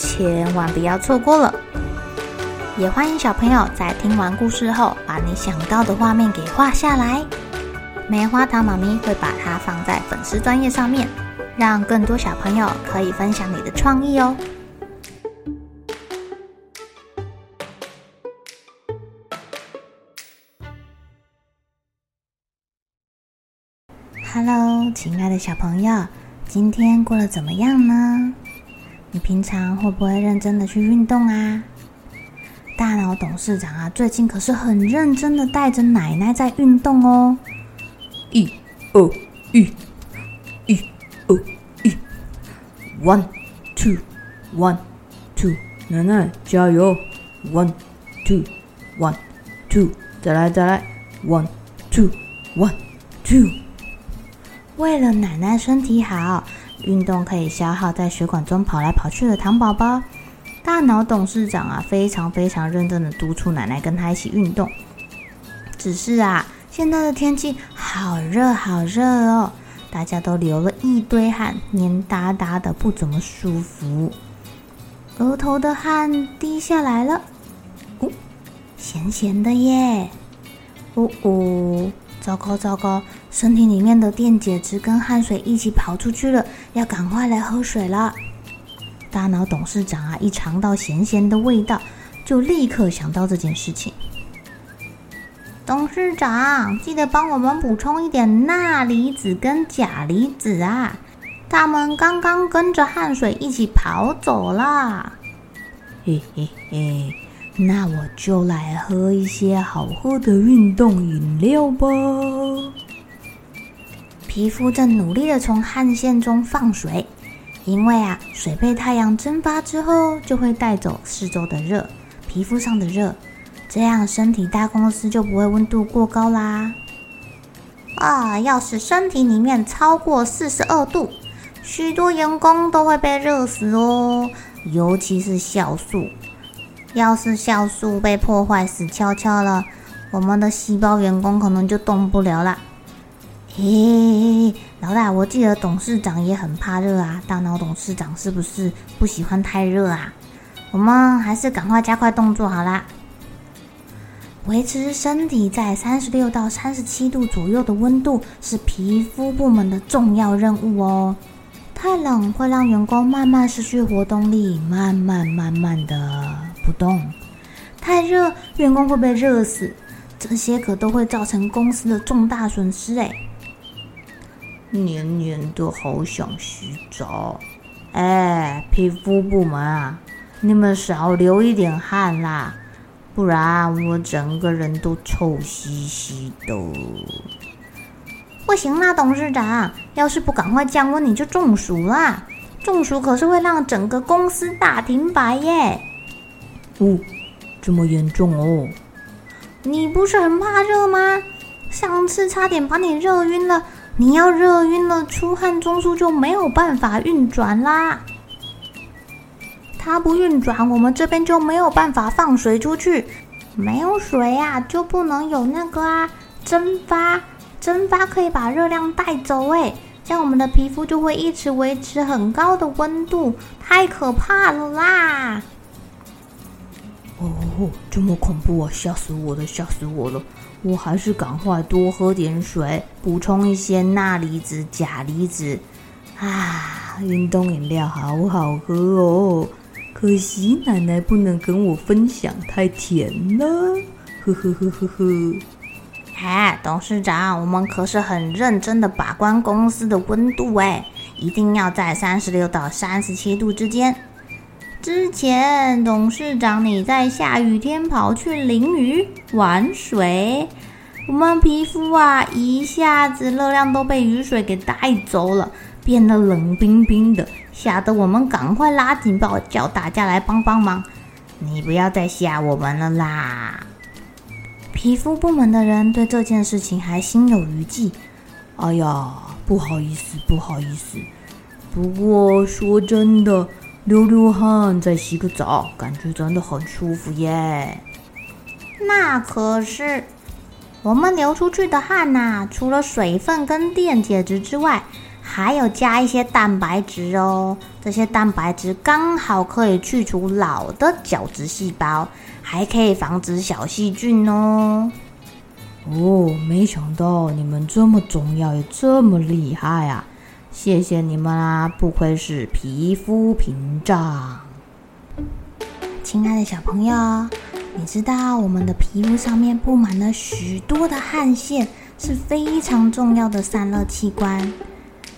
千万不要错过了！也欢迎小朋友在听完故事后，把你想到的画面给画下来。棉花糖妈咪会把它放在粉丝专页上面，让更多小朋友可以分享你的创意哦。Hello，亲爱的小朋友，今天过得怎么样呢？你平常会不会认真的去运动啊？大脑董事长啊，最近可是很认真的带着奶奶在运动哦。一、二、一、一、二、一，one two one two，奶奶加油！one two one two，再来再来！one two one two，为了奶奶身体好。运动可以消耗在血管中跑来跑去的糖宝宝。大脑董事长啊，非常非常认真的督促奶奶跟他一起运动。只是啊，现在的天气好热好热哦，大家都流了一堆汗，黏哒哒的，不怎么舒服。额头的汗滴下来了，哦，咸咸的耶。哦哦。糟糕糟糕，身体里面的电解质跟汗水一起跑出去了，要赶快来喝水了。大脑董事长啊，一尝到咸咸的味道，就立刻想到这件事情。董事长，记得帮我们补充一点钠离子跟钾离子啊，他们刚刚跟着汗水一起跑走了。嘿嘿嘿。那我就来喝一些好喝的运动饮料吧。皮肤正努力的从汗腺中放水，因为啊，水被太阳蒸发之后，就会带走四周的热，皮肤上的热，这样身体大公司就不会温度过高啦。啊，要是身体里面超过四十二度，许多员工都会被热死哦，尤其是酵素。要是酵素被破坏死翘翘了，我们的细胞员工可能就动不了了。嘿，老大，我记得董事长也很怕热啊。大脑董事长是不是不喜欢太热啊？我们还是赶快加快动作好啦。维持身体在三十六到三十七度左右的温度是皮肤部门的重要任务哦。太冷会让员工慢慢失去活动力，慢慢慢慢的。不动，太热，员工会被热死，这些可都会造成公司的重大损失哎。黏黏的，好想洗澡。哎，皮肤部门啊，你们少流一点汗啦，不然我整个人都臭兮兮的。不行啦，董事长，要是不赶快降温，你就中暑啦。中暑可是会让整个公司大停摆耶。哦，这么严重哦！你不是很怕热吗？上次差点把你热晕了。你要热晕了，出汗中枢就没有办法运转啦。它不运转，我们这边就没有办法放水出去。没有水啊，就不能有那个啊蒸发。蒸发可以把热量带走，诶，这样我们的皮肤就会一直维持很高的温度。太可怕了啦！哦，这么恐怖啊！吓死我了，吓死我了！我还是赶快多喝点水，补充一些钠离子、钾离子。啊，运动饮料好好喝哦，可惜奶奶不能跟我分享，太甜了。呵呵呵呵呵。哎，董事长，我们可是很认真的把关公司的温度，哎，一定要在三十六到三十七度之间。之前董事长你在下雨天跑去淋雨玩水，我们皮肤啊一下子热量都被雨水给带走了，变得冷冰冰的，吓得我们赶快拉警报叫大家来帮帮忙。你不要再吓我们了啦！皮肤部门的人对这件事情还心有余悸。哎呀，不好意思，不好意思。不过说真的，流流汗再洗个澡，感觉真的很舒服耶。那可是，我们流出去的汗呐、啊，除了水分跟电解质之外，还有加一些蛋白质哦。这些蛋白质刚好可以去除老的角质细胞，还可以防止小细菌哦。哦，没想到你们这么重要，也这么厉害啊！谢谢你们啊，不愧是皮肤屏障。亲爱的小朋友，你知道我们的皮肤上面布满了许多的汗腺，是非常重要的散热器官。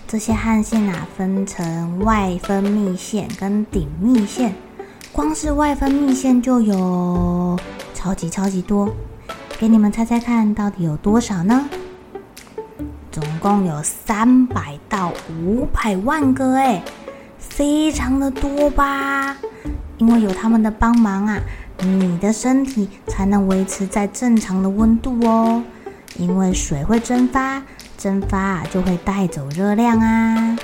这些汗腺啊，分成外分泌腺跟顶泌腺。光是外分泌腺就有超级超级多，给你们猜猜看到底有多少呢？共有三百到五百万个，哎，非常的多吧？因为有他们的帮忙啊，你的身体才能维持在正常的温度哦。因为水会蒸发。蒸发就会带走热量啊！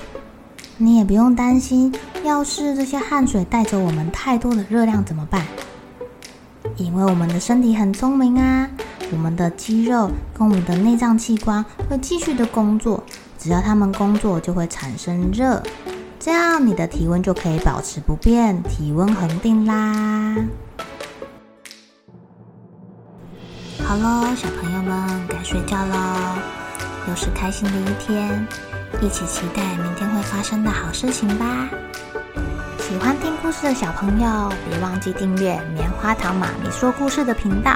你也不用担心，要是这些汗水带走我们太多的热量怎么办？因为我们的身体很聪明啊，我们的肌肉跟我们的内脏器官会继续的工作，只要他们工作就会产生热，这样你的体温就可以保持不变，体温恒定啦。好喽，小朋友们该睡觉喽。又是开心的一天，一起期待明天会发生的好事情吧！喜欢听故事的小朋友，别忘记订阅棉花糖妈咪说故事的频道。